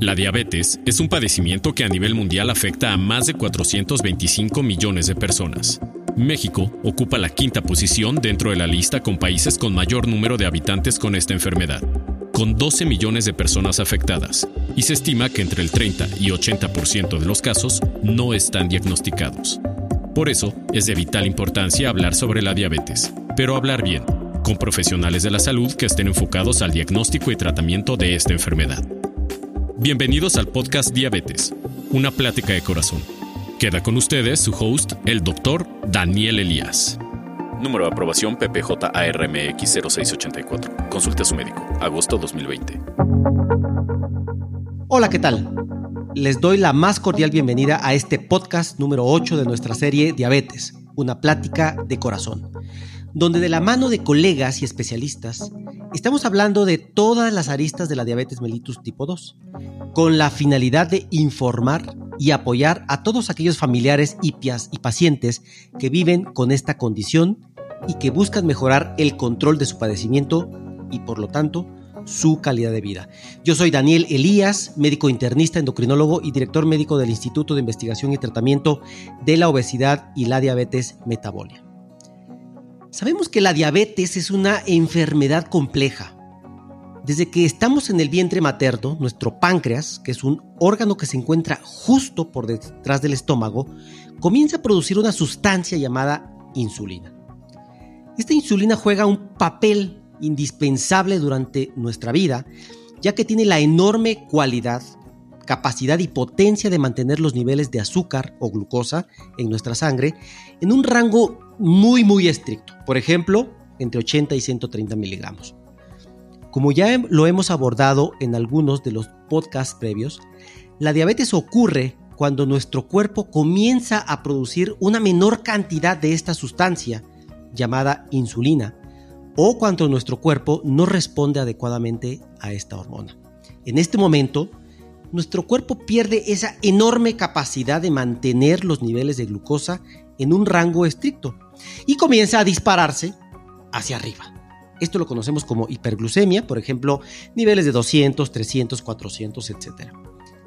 La diabetes es un padecimiento que a nivel mundial afecta a más de 425 millones de personas. México ocupa la quinta posición dentro de la lista con países con mayor número de habitantes con esta enfermedad, con 12 millones de personas afectadas, y se estima que entre el 30 y 80% de los casos no están diagnosticados. Por eso es de vital importancia hablar sobre la diabetes, pero hablar bien, con profesionales de la salud que estén enfocados al diagnóstico y tratamiento de esta enfermedad. Bienvenidos al podcast Diabetes, una plática de corazón. Queda con ustedes su host, el doctor Daniel Elías. Número de aprobación PPJ-ARMX 0684. Consulte a su médico. Agosto 2020. Hola, ¿qué tal? Les doy la más cordial bienvenida a este podcast número 8 de nuestra serie Diabetes, una plática de corazón, donde de la mano de colegas y especialistas Estamos hablando de todas las aristas de la diabetes mellitus tipo 2, con la finalidad de informar y apoyar a todos aquellos familiares y, y pacientes que viven con esta condición y que buscan mejorar el control de su padecimiento y por lo tanto su calidad de vida. Yo soy Daniel Elías, médico internista, endocrinólogo y director médico del Instituto de Investigación y Tratamiento de la Obesidad y la Diabetes Metabólica. Sabemos que la diabetes es una enfermedad compleja. Desde que estamos en el vientre materno, nuestro páncreas, que es un órgano que se encuentra justo por detrás del estómago, comienza a producir una sustancia llamada insulina. Esta insulina juega un papel indispensable durante nuestra vida, ya que tiene la enorme cualidad, capacidad y potencia de mantener los niveles de azúcar o glucosa en nuestra sangre en un rango muy, muy estricto. Por ejemplo, entre 80 y 130 miligramos. Como ya lo hemos abordado en algunos de los podcasts previos, la diabetes ocurre cuando nuestro cuerpo comienza a producir una menor cantidad de esta sustancia llamada insulina o cuando nuestro cuerpo no responde adecuadamente a esta hormona. En este momento, nuestro cuerpo pierde esa enorme capacidad de mantener los niveles de glucosa en un rango estricto y comienza a dispararse hacia arriba. Esto lo conocemos como hiperglucemia, por ejemplo, niveles de 200, 300, 400, etc.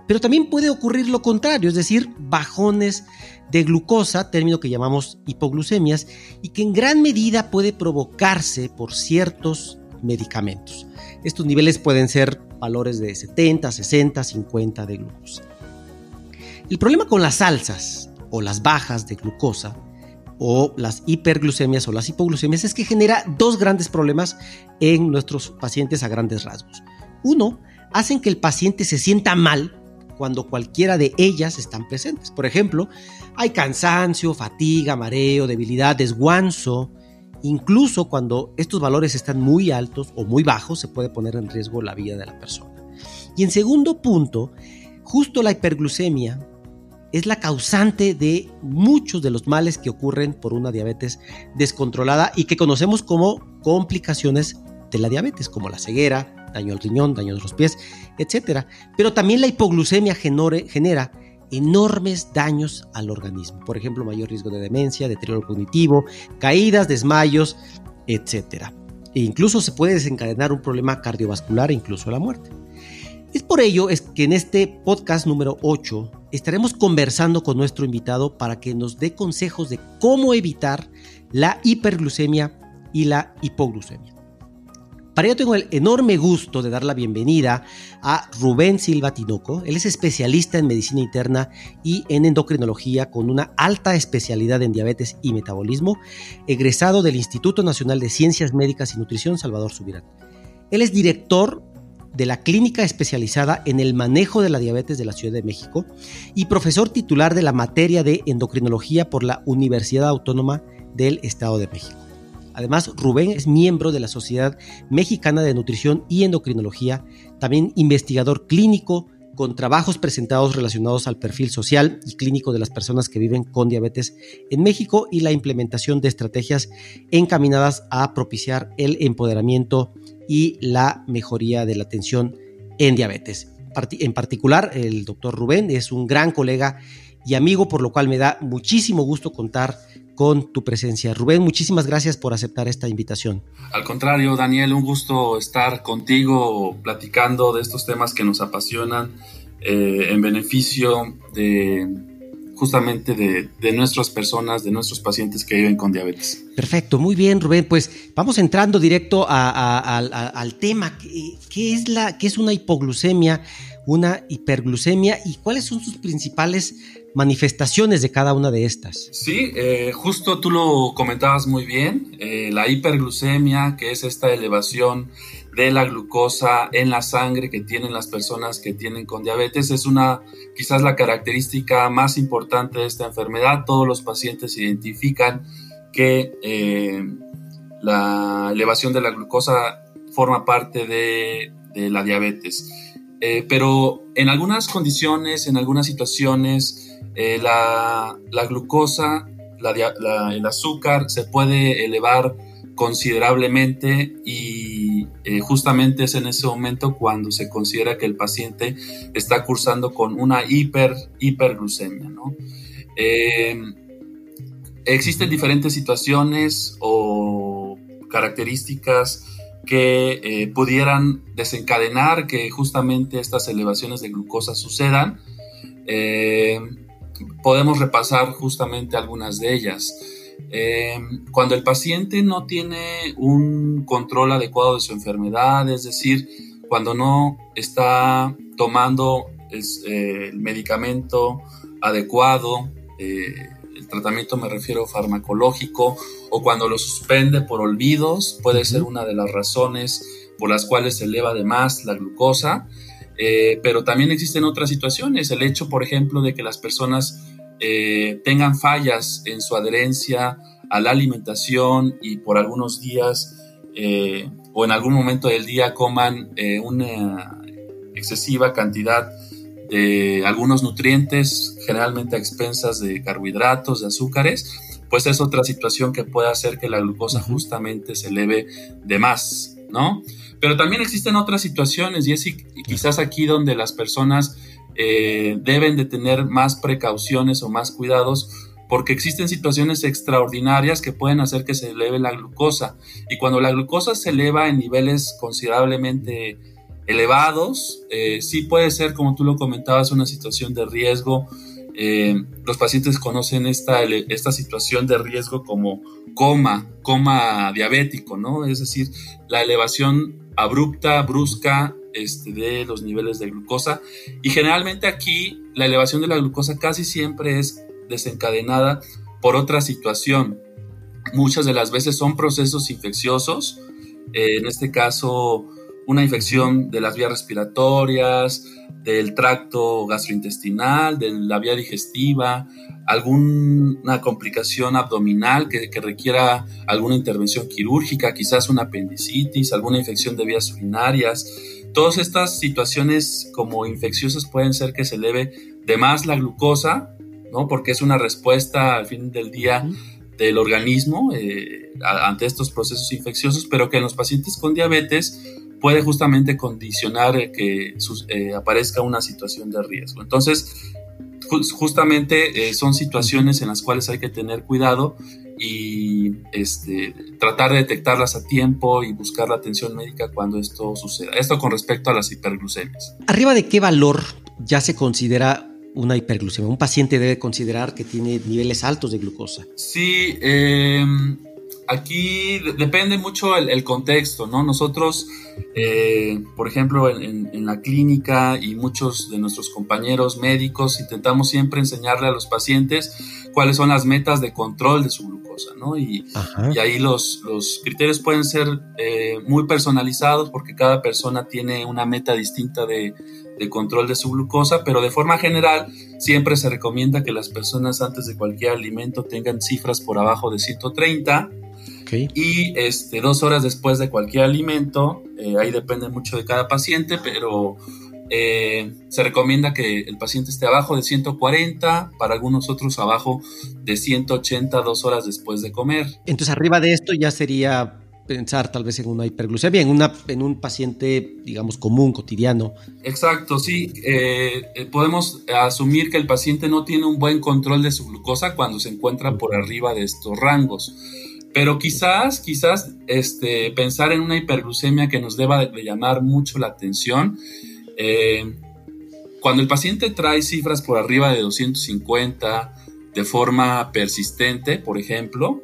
Pero también puede ocurrir lo contrario, es decir, bajones de glucosa, término que llamamos hipoglucemias, y que en gran medida puede provocarse por ciertos medicamentos. Estos niveles pueden ser valores de 70, 60, 50 de glucosa. El problema con las alzas o las bajas de glucosa o las hiperglucemias o las hipoglucemias es que genera dos grandes problemas en nuestros pacientes a grandes rasgos. Uno, hacen que el paciente se sienta mal cuando cualquiera de ellas están presentes. Por ejemplo, hay cansancio, fatiga, mareo, debilidad, desguanzo. Incluso cuando estos valores están muy altos o muy bajos, se puede poner en riesgo la vida de la persona. Y en segundo punto, justo la hiperglucemia es la causante de muchos de los males que ocurren por una diabetes descontrolada y que conocemos como complicaciones de la diabetes, como la ceguera, daño al riñón, daño de los pies, etc. Pero también la hipoglucemia genera enormes daños al organismo. Por ejemplo, mayor riesgo de demencia, deterioro cognitivo, caídas, desmayos, etc. E incluso se puede desencadenar un problema cardiovascular e incluso la muerte. Es por ello es que en este podcast número 8 estaremos conversando con nuestro invitado para que nos dé consejos de cómo evitar la hiperglucemia y la hipoglucemia. Para ello tengo el enorme gusto de dar la bienvenida a Rubén Silva Tinoco. Él es especialista en medicina interna y en endocrinología con una alta especialidad en diabetes y metabolismo, egresado del Instituto Nacional de Ciencias Médicas y Nutrición Salvador Subirán. Él es director de la Clínica Especializada en el Manejo de la Diabetes de la Ciudad de México y profesor titular de la materia de endocrinología por la Universidad Autónoma del Estado de México. Además, Rubén es miembro de la Sociedad Mexicana de Nutrición y Endocrinología, también investigador clínico con trabajos presentados relacionados al perfil social y clínico de las personas que viven con diabetes en México y la implementación de estrategias encaminadas a propiciar el empoderamiento y la mejoría de la atención en diabetes. En particular, el doctor Rubén es un gran colega y amigo, por lo cual me da muchísimo gusto contar con tu presencia. Rubén, muchísimas gracias por aceptar esta invitación. Al contrario, Daniel, un gusto estar contigo platicando de estos temas que nos apasionan eh, en beneficio de justamente de, nuestras personas, de nuestros pacientes que viven con diabetes. Perfecto, muy bien, Rubén. Pues vamos entrando directo al tema. ¿Qué, es la, ¿Qué es una hipoglucemia, una hiperglucemia y cuáles son sus principales manifestaciones de cada una de estas? Sí, eh, justo tú lo comentabas muy bien. Eh, la hiperglucemia, que es esta elevación de la glucosa en la sangre que tienen las personas que tienen con diabetes es una quizás la característica más importante de esta enfermedad. Todos los pacientes identifican que eh, la elevación de la glucosa forma parte de, la diabetes. Pero en algunas condiciones, en algunas situaciones, eh, la, glucosa, el azúcar se puede elevar considerablemente y eh, justamente es en ese momento cuando se considera que el paciente está cursando con una hiper, hiperglucemia. Eh, existen diferentes situaciones o características que pudieran desencadenar que justamente estas elevaciones de glucosa sucedan. Podemos repasar justamente algunas de ellas. Eh, cuando el paciente no tiene un control adecuado de su enfermedad, es decir, cuando no está tomando eh, el medicamento adecuado, eh, el tratamiento me refiero farmacológico, o cuando lo suspende por olvidos, puede ser una de las razones por las cuales se eleva de más la glucosa. Pero también existen otras situaciones, el hecho, por ejemplo, de que las personas eh, tengan fallas en su adherencia a la alimentación y por algunos días eh, o en algún momento del día coman eh, una excesiva cantidad de algunos nutrientes, generalmente a expensas de carbohidratos, de azúcares, pues es otra situación que puede hacer que la glucosa justamente se eleve de más, ¿no? Pero también existen otras situaciones y es quizás aquí donde las personas eh, deben de tener más precauciones o más cuidados porque existen situaciones extraordinarias que pueden hacer que se eleve la glucosa. Y cuando la glucosa se eleva en niveles considerablemente elevados, eh, sí puede ser, como tú lo comentabas, una situación de riesgo. Eh, los pacientes conocen esta, esta situación de riesgo como coma, coma diabético, ¿no? Es decir, la elevación abrupta, brusca este, de los niveles de glucosa. Y generalmente aquí la elevación de la glucosa casi siempre es desencadenada por otra situación. Muchas de las veces son procesos infecciosos, eh, en este caso una infección de las vías respiratorias, del tracto gastrointestinal, de la vía digestiva, alguna complicación abdominal que, requiera alguna intervención quirúrgica, quizás una apendicitis, alguna infección de vías urinarias. Todas estas situaciones como infecciosas pueden ser que se eleve de más la glucosa, ¿no? Porque es una respuesta al fin del día del organismo eh, ante estos procesos infecciosos, pero que en los pacientes con diabetes puede justamente condicionar que eh, aparezca una situación de riesgo. Entonces, justamente eh, son situaciones en las cuales hay que tener cuidado y este, tratar de detectarlas a tiempo y buscar la atención médica cuando esto suceda. Esto con respecto a las hiperglucemias. ¿Arriba de qué valor ya se considera una hiperglucemia? ¿Un paciente debe considerar que tiene niveles altos de glucosa? Sí, eh, aquí depende mucho el, contexto, ¿no? Nosotros, eh, por ejemplo, en, la clínica y muchos de nuestros compañeros médicos intentamos siempre enseñarle a los pacientes cuáles son las metas de control de su glucosa, ¿no? Y, ahí los, los, criterios pueden ser eh, muy personalizados porque cada persona tiene una meta distinta de, de control de su glucosa, pero de forma general siempre se recomienda que las personas antes de cualquier alimento tengan cifras por abajo de 130 y este, dos horas después de cualquier alimento, eh, ahí depende mucho de cada paciente, pero eh, se recomienda que el paciente esté abajo de 140, para algunos otros abajo de 180 dos horas después de comer. Entonces arriba de esto ya sería pensar tal vez en una hiperglucemia, en, una, en un paciente, digamos, común, cotidiano. Exacto, sí. Eh, eh, podemos asumir que el paciente no tiene un buen control de su glucosa cuando se encuentra por arriba de estos rangos. Pero quizás, quizás este, pensar en una hiperglucemia que nos deba de llamar mucho la atención. Eh, cuando el paciente trae cifras por arriba de 250 de forma persistente, por ejemplo,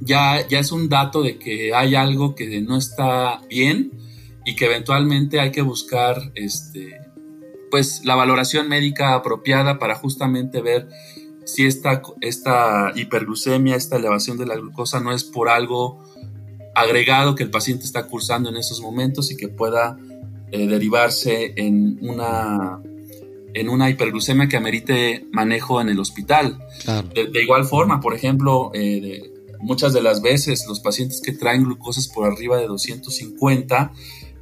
ya, ya es un dato de que hay algo que no está bien y que eventualmente hay que buscar este, pues, la valoración médica apropiada para justamente ver si esta, esta hiperglucemia, esta elevación de la glucosa no es por algo agregado que el paciente está cursando en esos momentos y que pueda eh, derivarse en una, en una hiperglucemia que amerite manejo en el hospital. De, igual forma, por ejemplo, eh, muchas de las veces los pacientes que traen glucosas por arriba de 250,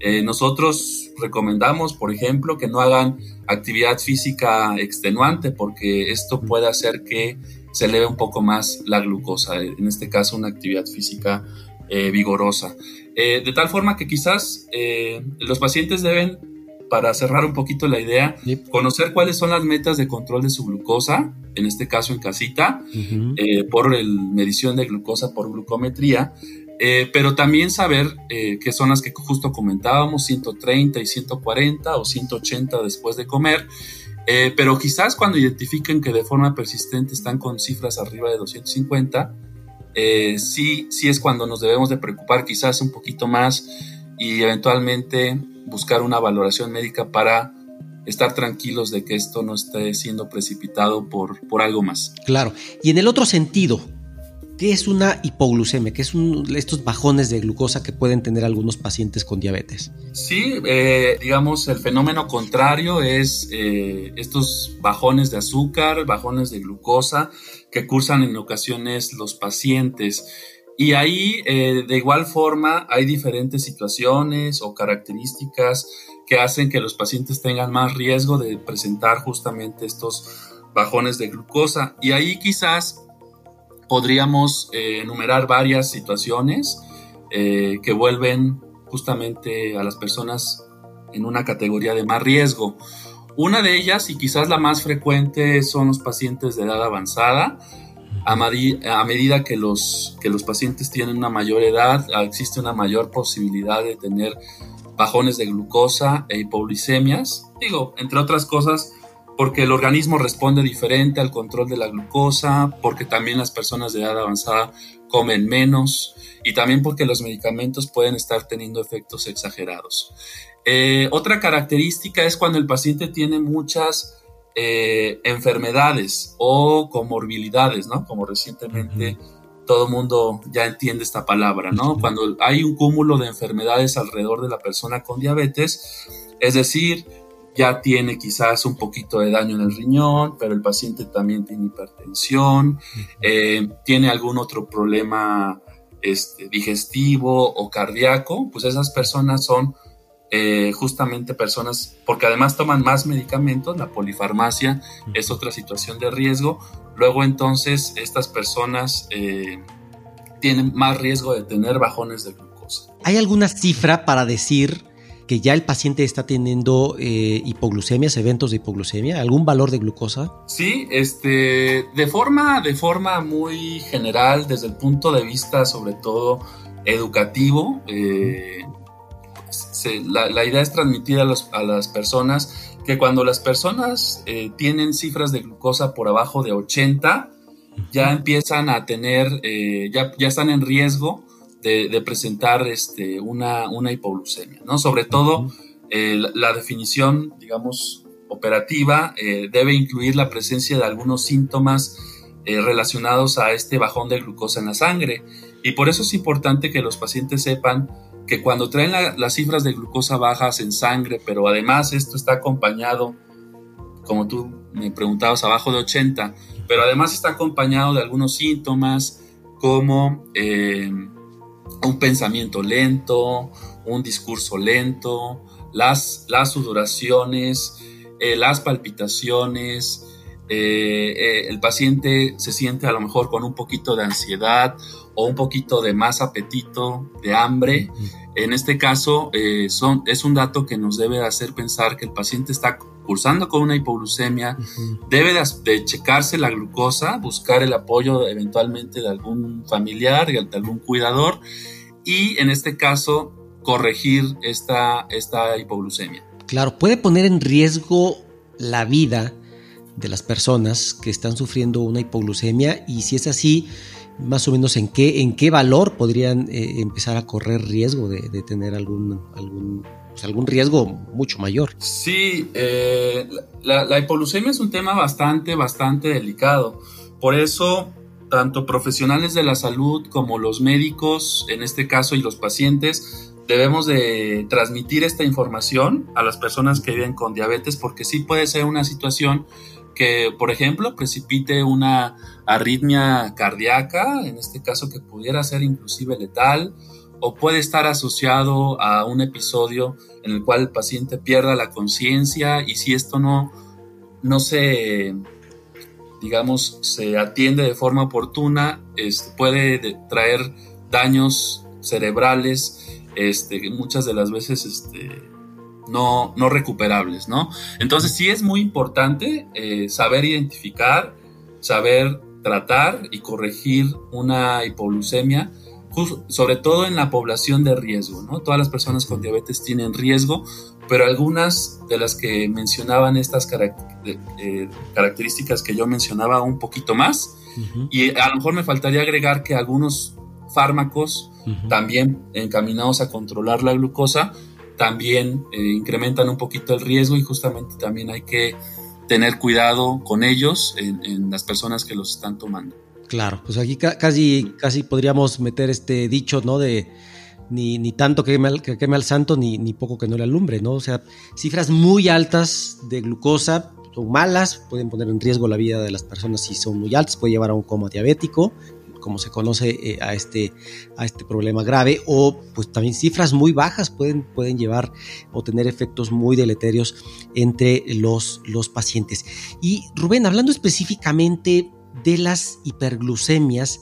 eh, nosotros recomendamos, por ejemplo, que no hagan actividad física extenuante porque esto puede hacer que se eleve un poco más la glucosa, en este caso una actividad física eh, vigorosa. Eh, de tal forma que quizás los pacientes deben para cerrar un poquito la idea, conocer cuáles son las metas de control de su glucosa, en este caso en casita, eh, por el medición de glucosa por glucometría, eh, pero también saber eh, qué son las que justo comentábamos, 130 y 140 o 180 después de comer, pero quizás cuando identifiquen que de forma persistente están con cifras arriba de 250, sí, sí es cuando nos debemos de preocupar quizás un poquito más y eventualmente buscar una valoración médica para estar tranquilos de que esto no esté siendo precipitado por, por algo más. Claro. Y en el otro sentido, ¿qué es una hipoglucemia? ¿Qué es estos bajones de glucosa que pueden tener algunos pacientes con diabetes? Sí, eh, digamos, el fenómeno contrario es eh, estos bajones de azúcar, bajones de glucosa que cursan en ocasiones los pacientes. Y ahí, eh, de igual forma, hay diferentes situaciones o características que hacen que los pacientes tengan más riesgo de presentar justamente estos bajones de glucosa. Y ahí quizás podríamos eh, enumerar varias situaciones eh, que vuelven justamente a las personas en una categoría de más riesgo. Una de ellas, y quizás la más frecuente, son los pacientes de edad avanzada, a, medida que los, que los pacientes tienen una mayor edad, existe una mayor posibilidad de tener bajones de glucosa e hipoglicemias. Digo, entre otras cosas, porque el organismo responde diferente al control de la glucosa, porque también las personas de edad avanzada comen menos y también porque los medicamentos pueden estar teniendo efectos exagerados. Eh, otra característica es cuando el paciente tiene muchas eh, enfermedades o comorbilidades, ¿no? Como recientemente todo el mundo ya entiende esta palabra, ¿no? Cuando hay un cúmulo de enfermedades alrededor de la persona con diabetes, es decir, ya tiene quizás un poquito de daño en el riñón, pero el paciente también tiene hipertensión, eh, tiene algún otro problema este, digestivo o cardíaco, pues esas personas son eh, justamente personas, porque además toman más medicamentos, la polifarmacia es otra situación de riesgo, luego entonces estas personas eh, tienen más riesgo de tener bajones de glucosa. ¿Hay alguna cifra para decir que ya el paciente está teniendo eh, hipoglucemias, eventos de hipoglucemia, algún valor de glucosa? Sí, este, de forma, de forma muy general, desde el punto de vista sobre todo educativo, eh, la, idea es transmitir a, las personas que cuando las personas eh, tienen cifras de glucosa por abajo de 80, ya empiezan a tener, eh, ya, ya, están en riesgo de, presentar este, una, una, hipoglucemia, ¿no? Sobre todo, eh, la, definición, digamos, operativa debe incluir la presencia de algunos síntomas relacionados a este bajón de glucosa en la sangre. Y por eso es importante que los pacientes sepan que cuando traen las cifras de glucosa bajas en sangre, pero además esto está acompañado, como tú me preguntabas, abajo de 80, pero además está acompañado de algunos síntomas como eh, un pensamiento lento, un discurso lento, las, sudoraciones, eh, las palpitaciones, eh, eh, el paciente se siente a lo mejor con un poquito de ansiedad o un poquito de más apetito, de hambre. En este caso, eh, son, es un dato que nos debe hacer pensar que el paciente está cursando con una hipoglucemia, debe de, checarse la glucosa, buscar el apoyo eventualmente de algún familiar, de algún cuidador y en este caso corregir esta, esta hipoglucemia. Claro, puede poner en riesgo la vida de las personas que están sufriendo una hipoglucemia y si es así, más o menos en qué, en qué valor podrían eh, empezar a correr riesgo de, tener algún, algún, pues, algún riesgo mucho mayor. Sí, eh, la, la, hipoglucemia es un tema bastante, bastante delicado. Por eso, tanto profesionales de la salud como los médicos, en este caso, y los pacientes, debemos de transmitir esta información a las personas que viven con diabetes porque sí puede ser una situación que, por ejemplo, precipite una arritmia cardíaca, en este caso que pudiera ser inclusive letal, o puede estar asociado a un episodio en el cual el paciente pierda la conciencia y si esto no, no se, digamos, se atiende de forma oportuna, este, puede traer daños cerebrales, este, muchas de las veces este, no, no recuperables, ¿no? Entonces sí es muy importante eh, saber identificar, saber tratar y corregir una hipoglucemia, sobre todo en la población de riesgo, ¿no? Todas las personas con diabetes tienen riesgo, pero algunas de las que mencionaban estas eh, características que yo mencionaba un poquito más, y a lo mejor me faltaría agregar que algunos fármacos también encaminados a controlar la glucosa también eh, incrementan un poquito el riesgo y justamente también hay que tener cuidado con ellos en, las personas que los están tomando. Claro, pues aquí casi, casi podríamos meter este dicho, ¿no? De ni, ni tanto que queme, al, que queme al santo, ni, ni poco que no le alumbre, ¿no? O sea, cifras muy altas de glucosa son malas, pueden poner en riesgo la vida de las personas si son muy altas, puede llevar a un coma diabético, como se conoce eh, a, este, a este problema grave, o pues también cifras muy bajas pueden, pueden llevar o tener efectos muy deleterios entre los, los pacientes. Y Rubén, hablando específicamente de las hiperglucemias,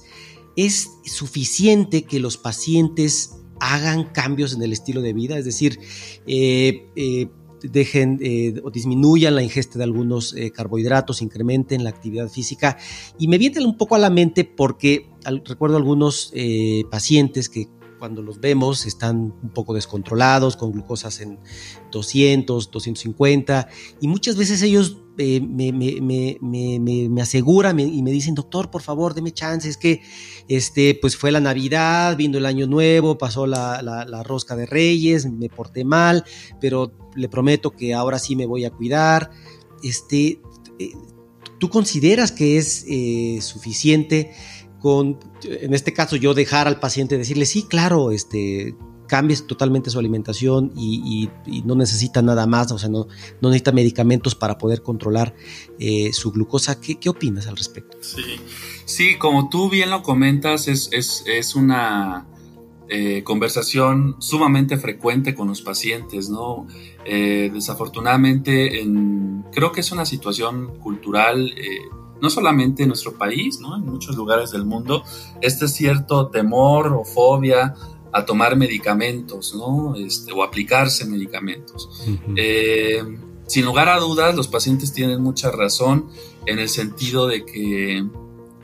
¿es suficiente que los pacientes hagan cambios en el estilo de vida? Es decir, eh, eh, dejen eh, o disminuyan la ingesta de algunos eh, carbohidratos, incrementen la actividad física. Y me viene un poco a la mente porque recuerdo algunos eh, pacientes que cuando los vemos están un poco descontrolados, con glucosas en 200, 250, y muchas veces ellos me, me, aseguran y me dicen, doctor, por favor, deme chance, es que este, pues fue la Navidad, vino el Año Nuevo, pasó la, la, rosca de Reyes, me porté mal, pero le prometo que ahora sí me voy a cuidar. Este, eh, ¿Tú consideras que es eh, suficiente en este caso, yo dejar al paciente decirle, sí, claro, este, cambies totalmente su alimentación y, no necesita nada más, o sea, no, necesita medicamentos para poder controlar eh, su glucosa. ¿Qué, ¿Qué, opinas al respecto? Sí, sí como tú bien lo comentas, es, es, es una eh, conversación sumamente frecuente con los pacientes, ¿no? Eh, desafortunadamente, en, creo que es una situación cultural no solamente en nuestro país, ¿no? en muchos lugares del mundo, este cierto temor o fobia a tomar medicamentos, ¿no? Este, o aplicarse medicamentos. Eh, sin lugar a dudas, los pacientes tienen mucha razón en el sentido de que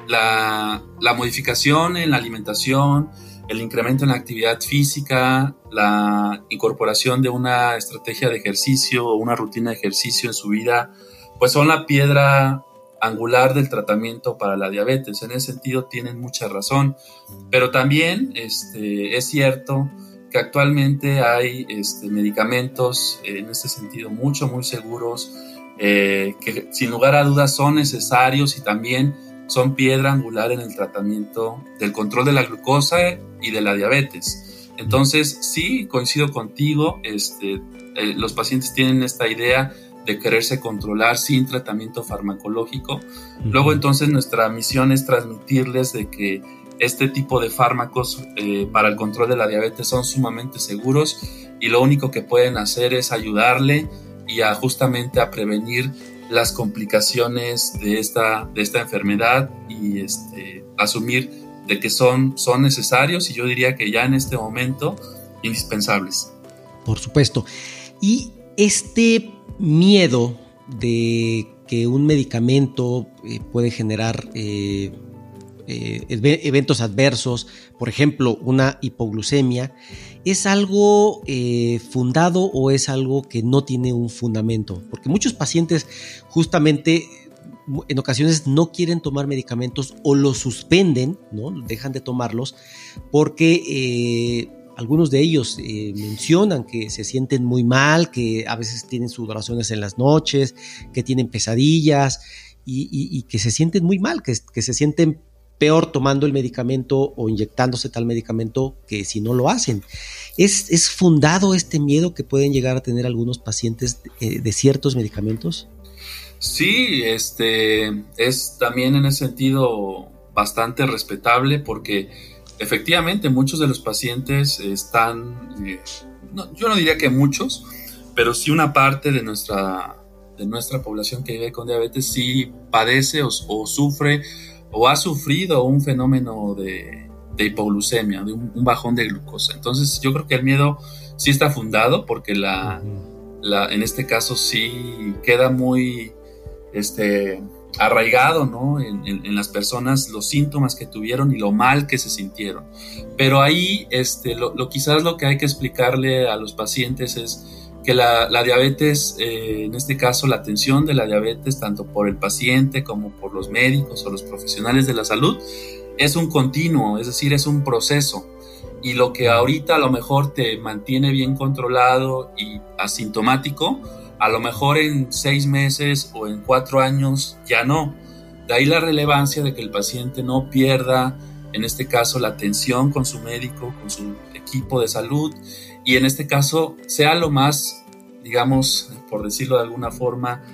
la, modificación en la alimentación, el incremento en la actividad física, la incorporación de una estrategia de ejercicio o una rutina de ejercicio en su vida, pues son la piedra angular del tratamiento para la diabetes. En ese sentido tienen mucha razón. Pero también este, es cierto que actualmente hay este, medicamentos en este sentido mucho, muy seguros, eh, que sin lugar a dudas son necesarios y también son piedra angular en el tratamiento del control de la glucosa y de la diabetes. Entonces, sí, coincido contigo, este, eh, los pacientes tienen esta idea de quererse controlar sin tratamiento farmacológico. Luego entonces nuestra misión es transmitirles de que este tipo de fármacos eh, para el control de la diabetes son sumamente seguros y lo único que pueden hacer es ayudarle y a justamente a prevenir las complicaciones de esta, de esta enfermedad y este, asumir de que son, son necesarios y yo diría que ya en este momento indispensables. Por supuesto. Y este miedo de que un medicamento eh, puede generar eh, eh, eventos adversos, por ejemplo, una hipoglucemia, ¿es algo fundado o es algo que no tiene un fundamento? Porque muchos pacientes justamente en ocasiones no quieren tomar medicamentos o los suspenden, ¿no? Dejan de tomarlos porque algunos de ellos eh, mencionan que se sienten muy mal, que a veces tienen sudoraciones en las noches, que tienen pesadillas y, que se sienten muy mal, que, se sienten peor tomando el medicamento o inyectándose tal medicamento que si no lo hacen. ¿Es, fundado este miedo que pueden llegar a tener algunos pacientes de, de ciertos medicamentos? Sí, este es también en ese sentido bastante respetable porque efectivamente muchos de los pacientes están, eh, yo no diría que muchos, pero sí una parte de nuestra, de nuestra población que vive con diabetes sí padece o, sufre o ha sufrido un fenómeno de, hipoglucemia, de un, bajón de glucosa. Entonces yo creo que el miedo sí está fundado porque la, la en este caso sí queda muy este, arraigado ¿no? en, las personas los síntomas que tuvieron y lo mal que se sintieron. Pero ahí este, lo, quizás lo que hay que explicarle a los pacientes es que la, diabetes, eh, en este caso la atención de la diabetes, tanto por el paciente como por los médicos o los profesionales de la salud, es un continuo, es decir, es un proceso. Y lo que ahorita a lo mejor te mantiene bien controlado y asintomático, a lo mejor en seis meses o en cuatro años ya no. De ahí la relevancia de que el paciente no pierda, en este caso, la atención con su médico, con su equipo de salud y en este caso sea lo más, digamos, por decirlo de alguna forma,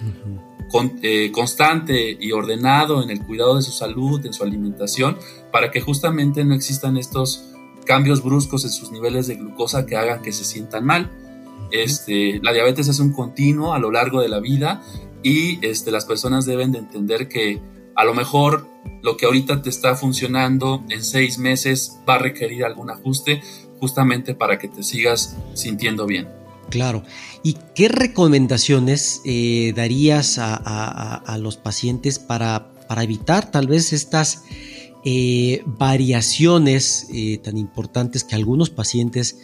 eh, constante y ordenado en el cuidado de su salud, en su alimentación, para que justamente no existan estos cambios bruscos en sus niveles de glucosa que hagan que se sientan mal. Este, la diabetes es un continuo a lo largo de la vida y este, las personas deben de entender que a lo mejor lo que ahorita te está funcionando en seis meses va a requerir algún ajuste justamente para que te sigas sintiendo bien. Claro. ¿Y qué recomendaciones eh, darías a, los pacientes para, para evitar tal vez estas eh, variaciones eh, tan importantes que algunos pacientes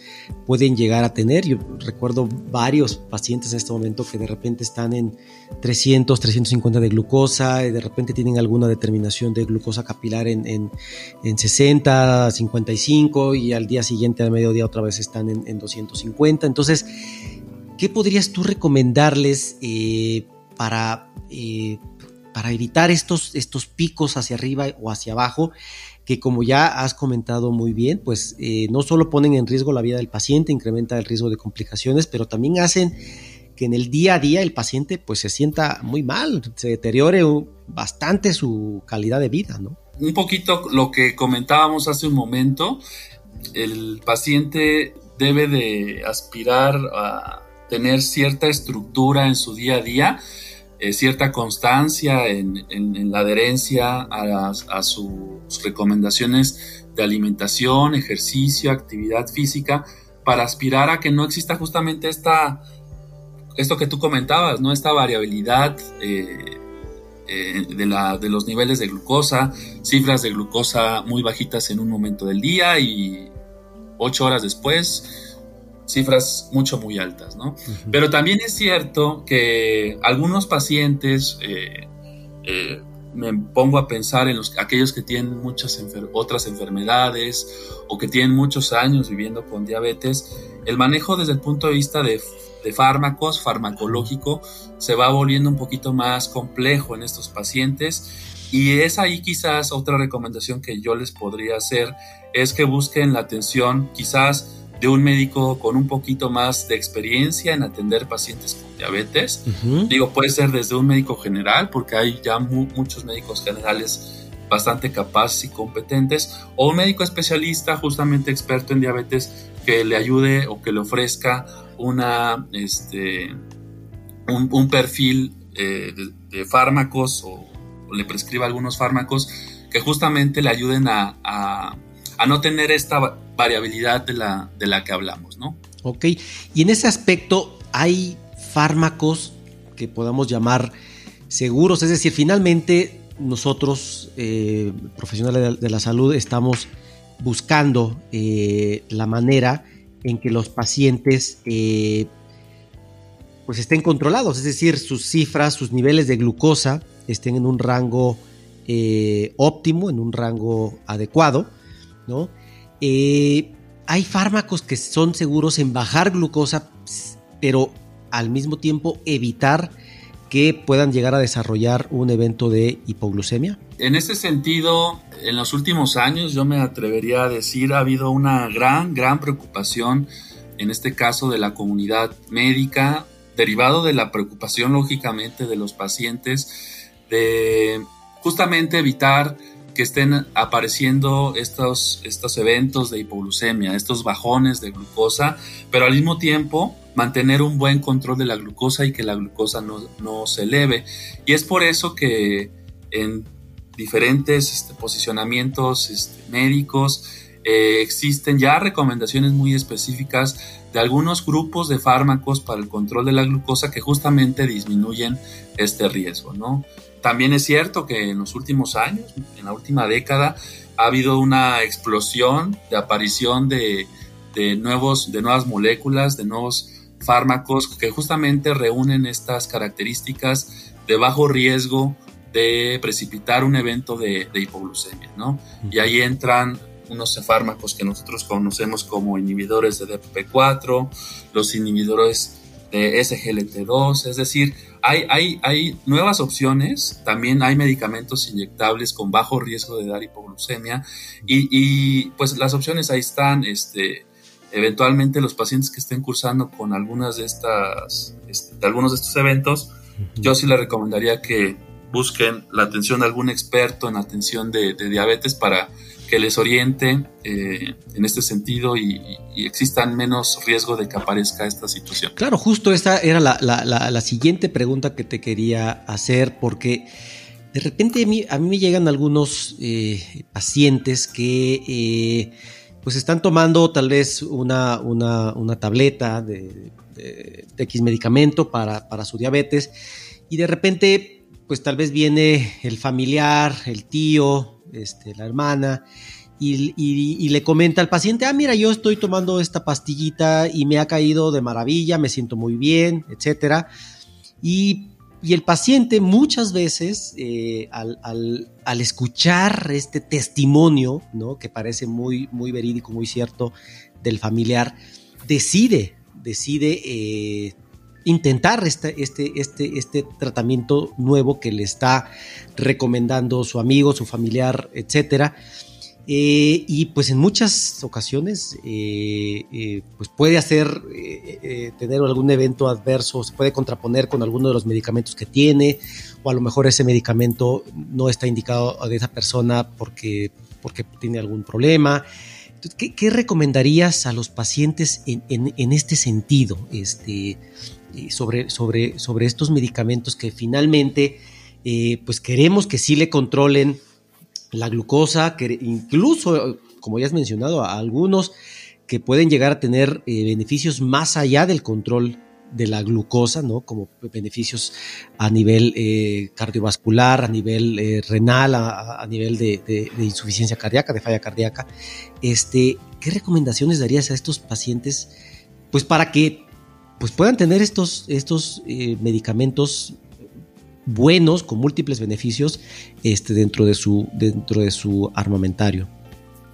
pueden llegar a tener. Yo recuerdo varios pacientes en este momento que de repente están en 300, 350 de glucosa, y de repente tienen alguna determinación de glucosa capilar en, en, 60, 55 y al día siguiente, al mediodía, otra vez están en, 250. Entonces, ¿qué podrías tú recomendarles eh, para para evitar estos, estos picos hacia arriba o hacia abajo, que como ya has comentado muy bien, pues eh, no solo ponen en riesgo la vida del paciente, incrementa el riesgo de complicaciones, pero también hacen que en el día a día el paciente pues se sienta muy mal, se deteriore bastante su calidad de vida, ¿no? Un poquito lo que comentábamos hace un momento, el paciente debe de aspirar a tener cierta estructura en su día a día, eh, cierta constancia en, la adherencia a, sus recomendaciones de alimentación, ejercicio, actividad física, para aspirar a que no exista justamente esta, esto que tú comentabas, ¿no? esta variabilidad eh, eh, de, la, de los niveles de glucosa, cifras de glucosa muy bajitas en un momento del día y ocho horas después cifras mucho, muy altas, ¿no? Pero también es cierto que algunos pacientes, eh, eh, me pongo a pensar en los, aquellos que tienen muchas otras enfermedades o que tienen muchos años viviendo con diabetes, el manejo desde el punto de vista de, de fármacos, farmacológico, se va volviendo un poquito más complejo en estos pacientes y es ahí quizás otra recomendación que yo les podría hacer, es que busquen la atención quizás de un médico con un poquito más de experiencia en atender pacientes con diabetes. Digo, puede ser desde un médico general, porque hay ya muchos médicos generales bastante capaces y competentes, o un médico especialista justamente experto en diabetes que le ayude o que le ofrezca una, este, un, perfil eh, de, fármacos o, le prescriba algunos fármacos que justamente le ayuden a, a, no tener esta variabilidad de la, de la que hablamos, ¿no? Ok, y en ese aspecto hay fármacos que podamos llamar seguros, es decir, finalmente nosotros, eh, profesionales de la salud, estamos buscando eh, la manera en que los pacientes eh, pues estén controlados, es decir, sus cifras, sus niveles de glucosa estén en un rango óptimo, en un rango adecuado, ¿no? hay fármacos que son seguros en bajar glucosa, pero al mismo tiempo evitar que puedan llegar a desarrollar un evento de hipoglucemia? En ese sentido, en los últimos años yo me atrevería a decir ha habido una gran, gran preocupación, en este caso de la comunidad médica, derivado de la preocupación lógicamente de los pacientes, de justamente evitar que estén apareciendo estos, estos eventos de hipoglucemia, estos bajones de glucosa, pero al mismo tiempo mantener un buen control de la glucosa y que la glucosa no, se eleve. Y es por eso que en diferentes este, posicionamientos este, médicos eh, existen ya recomendaciones muy específicas de algunos grupos de fármacos para el control de la glucosa que justamente disminuyen este riesgo, ¿no? También es cierto que en los últimos años, en la última década, ha habido una explosión de aparición de, de nuevos, de nuevas moléculas, de nuevos fármacos que justamente reúnen estas características de bajo riesgo de precipitar un evento de, hipoglucemia, ¿no? Y ahí entran unos fármacos que nosotros conocemos como inhibidores de DPP4, los inhibidores de SGLT2, es decir, hay, hay, hay nuevas opciones, también hay medicamentos inyectables con bajo riesgo de dar hipoglucemia y, y pues las opciones ahí están, este, eventualmente los pacientes que estén cursando con algunas de estas, este, de algunos de estos eventos, yo sí les recomendaría que busquen la atención de algún experto en atención de, diabetes para que les oriente eh, en este sentido y, existan menos riesgo de que aparezca esta situación. Claro, justo esta era la, siguiente pregunta que te quería hacer porque de repente a mí, me llegan algunos eh, pacientes que... Eh, pues están tomando tal vez una, una, tableta de, X medicamento para, su diabetes y de repente pues tal vez viene el familiar, el tío, este, la hermana y, le comenta al paciente, ah, mira, yo estoy tomando esta pastillita y me ha caído de maravilla, me siento muy bien. Y y el paciente muchas veces, eh, al, escuchar este testimonio, ¿no? que parece muy, muy verídico, muy cierto, del familiar, decide, decide eh, intentar este, este, este, este tratamiento nuevo que le está recomendando su amigo, su familiar, etcétera. Eh, y pues en muchas ocasiones eh, eh, pues puede hacer tener algún evento adverso, se puede contraponer con alguno de los medicamentos que tiene o a lo mejor ese medicamento no está indicado a esa persona porque, porque tiene algún problema. ¿qué, recomendarías a los pacientes en, este sentido este, sobre, sobre, sobre estos medicamentos que finalmente pues queremos que sí le controlen la glucosa, que incluso, como ya has mencionado, a algunos que pueden llegar a tener eh, beneficios más allá del control de la glucosa, ¿no? Como beneficios a nivel eh, cardiovascular, a nivel eh, renal, a, nivel de, insuficiencia cardíaca, de falla cardíaca. Este, ¿Qué recomendaciones darías a estos pacientes? Pues para que pues puedan tener estos, estos medicamentos buenos, con múltiples beneficios este, dentro, de su, dentro de su armamentario.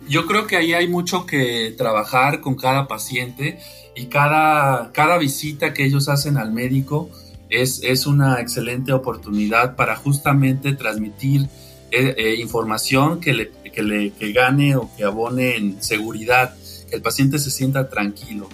Yo creo que ahí hay mucho que trabajar con cada paciente y cada, cada visita que ellos hacen al médico es, es una excelente oportunidad para justamente transmitir eh, eh, información que le, que le que gane o que abone en seguridad, que el paciente se sienta tranquilo.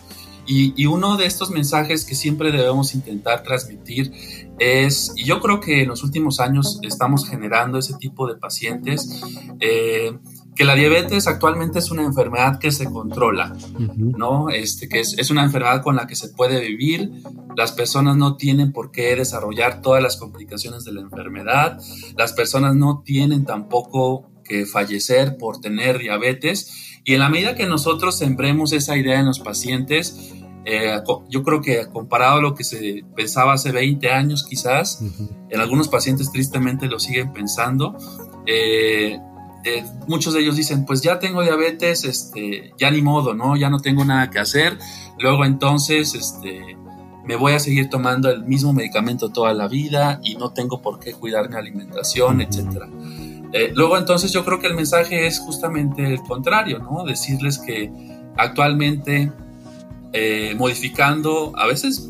Y, uno de estos mensajes que siempre debemos intentar transmitir es, y yo creo que en los últimos años estamos generando ese tipo de pacientes, eh, que la diabetes actualmente es una enfermedad que se controla, ¿no? Este, que es, es, una enfermedad con la que se puede vivir. Las personas no tienen por qué desarrollar todas las complicaciones de la enfermedad. Las personas no tienen tampoco que fallecer por tener diabetes. Y en la medida que nosotros sembremos esa idea en los pacientes, eh, yo creo que comparado a lo que se pensaba hace 20 años quizás, en algunos pacientes tristemente lo siguen pensando, eh, eh, muchos de ellos dicen, pues ya tengo diabetes, este, ya ni modo, ¿no? Ya no tengo nada que hacer. Luego entonces, este, me voy a seguir tomando el mismo medicamento toda la vida y no tengo por qué cuidar mi alimentación, etcétera. Eh, luego entonces yo creo que el mensaje es justamente el contrario, ¿no? Decirles que actualmente eh, modificando a veces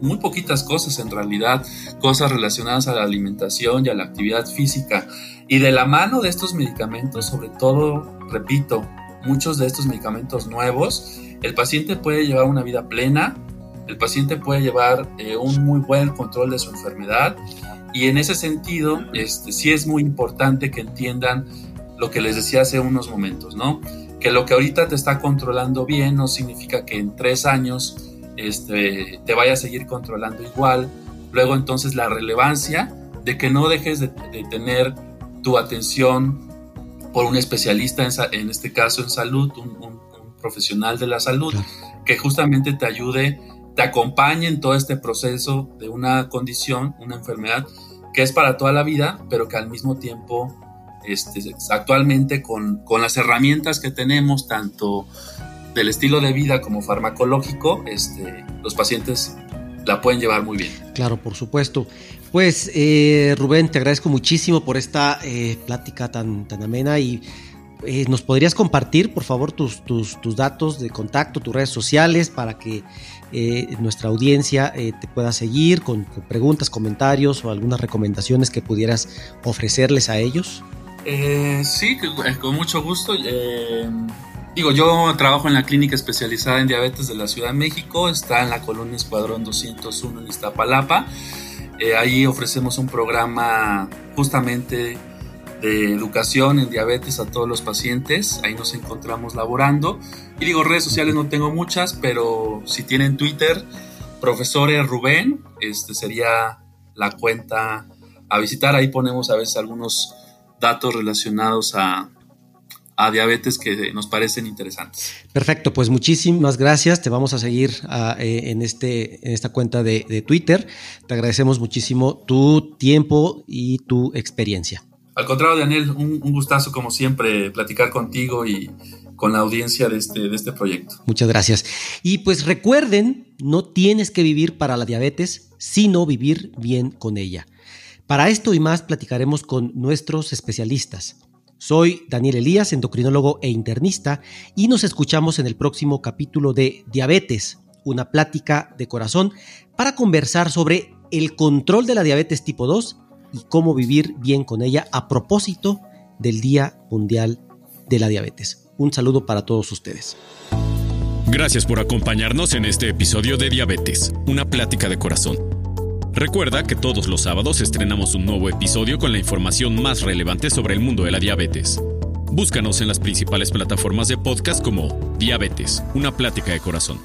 muy poquitas cosas en realidad, cosas relacionadas a la alimentación y a la actividad física, y de la mano de estos medicamentos, sobre todo, repito, muchos de estos medicamentos nuevos, el paciente puede llevar una vida plena, el paciente puede llevar eh, un muy buen control de su enfermedad y en ese sentido este, sí es muy importante que entiendan lo que les decía hace unos momentos, ¿no? Que lo que ahorita te está controlando bien no significa que en tres años este, te vaya a seguir controlando igual. Luego entonces la relevancia de que no dejes de tener tu atención por un especialista, en, este caso en salud, un, profesional de la salud, que justamente te ayude, te acompañe en todo este proceso de una condición, una enfermedad que es para toda la vida, pero que al mismo tiempo, este, actualmente con, con las herramientas que tenemos, tanto del estilo de vida como farmacológico, este, los pacientes la pueden llevar muy bien. Claro, por supuesto. Pues eh, Rubén, te agradezco muchísimo por esta eh, plática tan, tan amena y eh, nos podrías compartir, por favor, tus, tus, tus, datos de contacto, tus redes sociales para que nuestra audiencia te pueda seguir con, preguntas, comentarios o algunas recomendaciones que pudieras ofrecerles a ellos. Sí, con mucho gusto. Digo, yo trabajo en la clínica especializada en diabetes de la Ciudad de México, está en la colonia Escuadrón 201 en Iztapalapa. Eh, ahí ofrecemos un programa justamente de educación en diabetes a todos los pacientes. Ahí nos encontramos laborando. Y digo, redes sociales no tengo muchas, pero si tienen Twitter, profesores Rubén, este sería la cuenta a visitar. Ahí ponemos a veces algunos datos relacionados a, a diabetes que nos parecen interesantes. Perfecto, pues muchísimas gracias. Te vamos a seguir ah, eh, en, este, en esta cuenta de, Twitter. Te agradecemos muchísimo tu tiempo y tu experiencia. Al contrario, Daniel, un, gustazo como siempre platicar contigo y con la audiencia de este, de este proyecto. Muchas gracias. Y pues recuerden, no tienes que vivir para la diabetes, sino vivir bien con ella. Para esto y más platicaremos con nuestros especialistas. Soy Daniel Elías, endocrinólogo e internista, y nos escuchamos en el próximo capítulo de Diabetes, una plática de corazón, para conversar sobre el control de la diabetes tipo 2 y cómo vivir bien con ella a propósito del Día Mundial de la Diabetes. Un saludo para todos ustedes. Gracias por acompañarnos en este episodio de Diabetes, una plática de corazón. Recuerda que todos los sábados estrenamos un nuevo episodio con la información más relevante sobre el mundo de la diabetes. Búscanos en las principales plataformas de podcast como Diabetes, una plática de corazón.